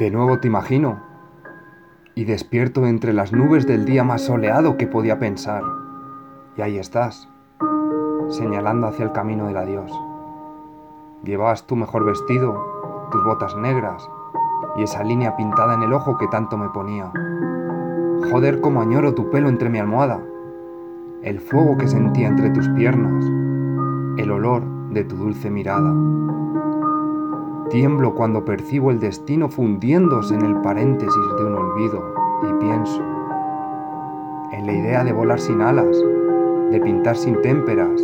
De nuevo te imagino y despierto entre las nubes del día más soleado que podía pensar. Y ahí estás, señalando hacia el camino del adiós. Llevabas tu mejor vestido, tus botas negras y esa línea pintada en el ojo que tanto me ponía. Joder, como añoro tu pelo entre mi almohada, el fuego que sentía entre tus piernas, el olor de tu dulce mirada. Tiemblo cuando percibo el destino fundiéndose en el paréntesis de un olvido y pienso en la idea de volar sin alas, de pintar sin témperas,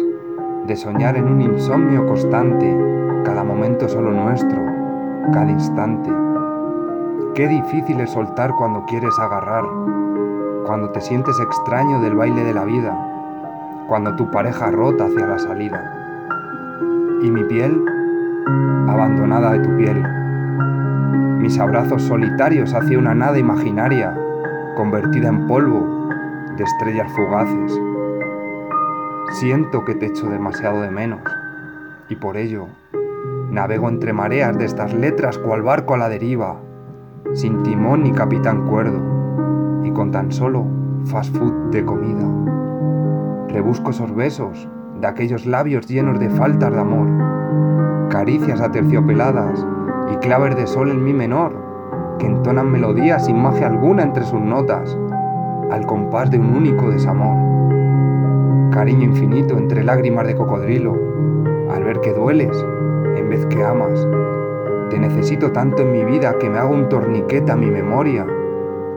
de soñar en un insomnio constante, cada momento solo nuestro, cada instante. Qué difícil es soltar cuando quieres agarrar, cuando te sientes extraño del baile de la vida, cuando tu pareja rota hacia la salida. Y mi piel abandonada de tu piel. Mis abrazos solitarios hacia una nada imaginaria, convertida en polvo de estrellas fugaces. Siento que te echo demasiado de menos y por ello navego entre mareas de estas letras cual barco a la deriva, sin timón ni capitán cuerdo y con tan solo fast food de comida. Rebusco esos besos de aquellos labios llenos de faltas de amor caricias aterciopeladas y claves de sol en mi menor, que entonan melodías sin magia alguna entre sus notas, al compás de un único desamor. Cariño infinito entre lágrimas de cocodrilo, al ver que dueles en vez que amas. Te necesito tanto en mi vida que me hago un torniquete a mi memoria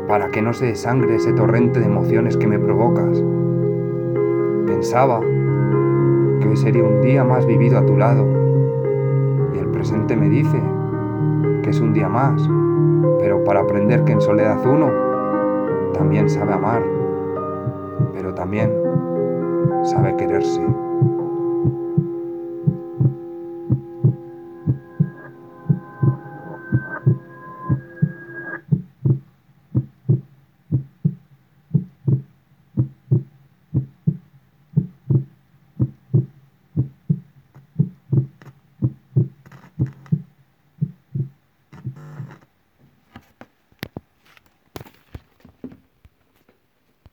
para que no se desangre ese torrente de emociones que me provocas. Pensaba que hoy sería un día más vivido a tu lado presente me dice que es un día más, pero para aprender que en soledad uno también sabe amar, pero también sabe quererse.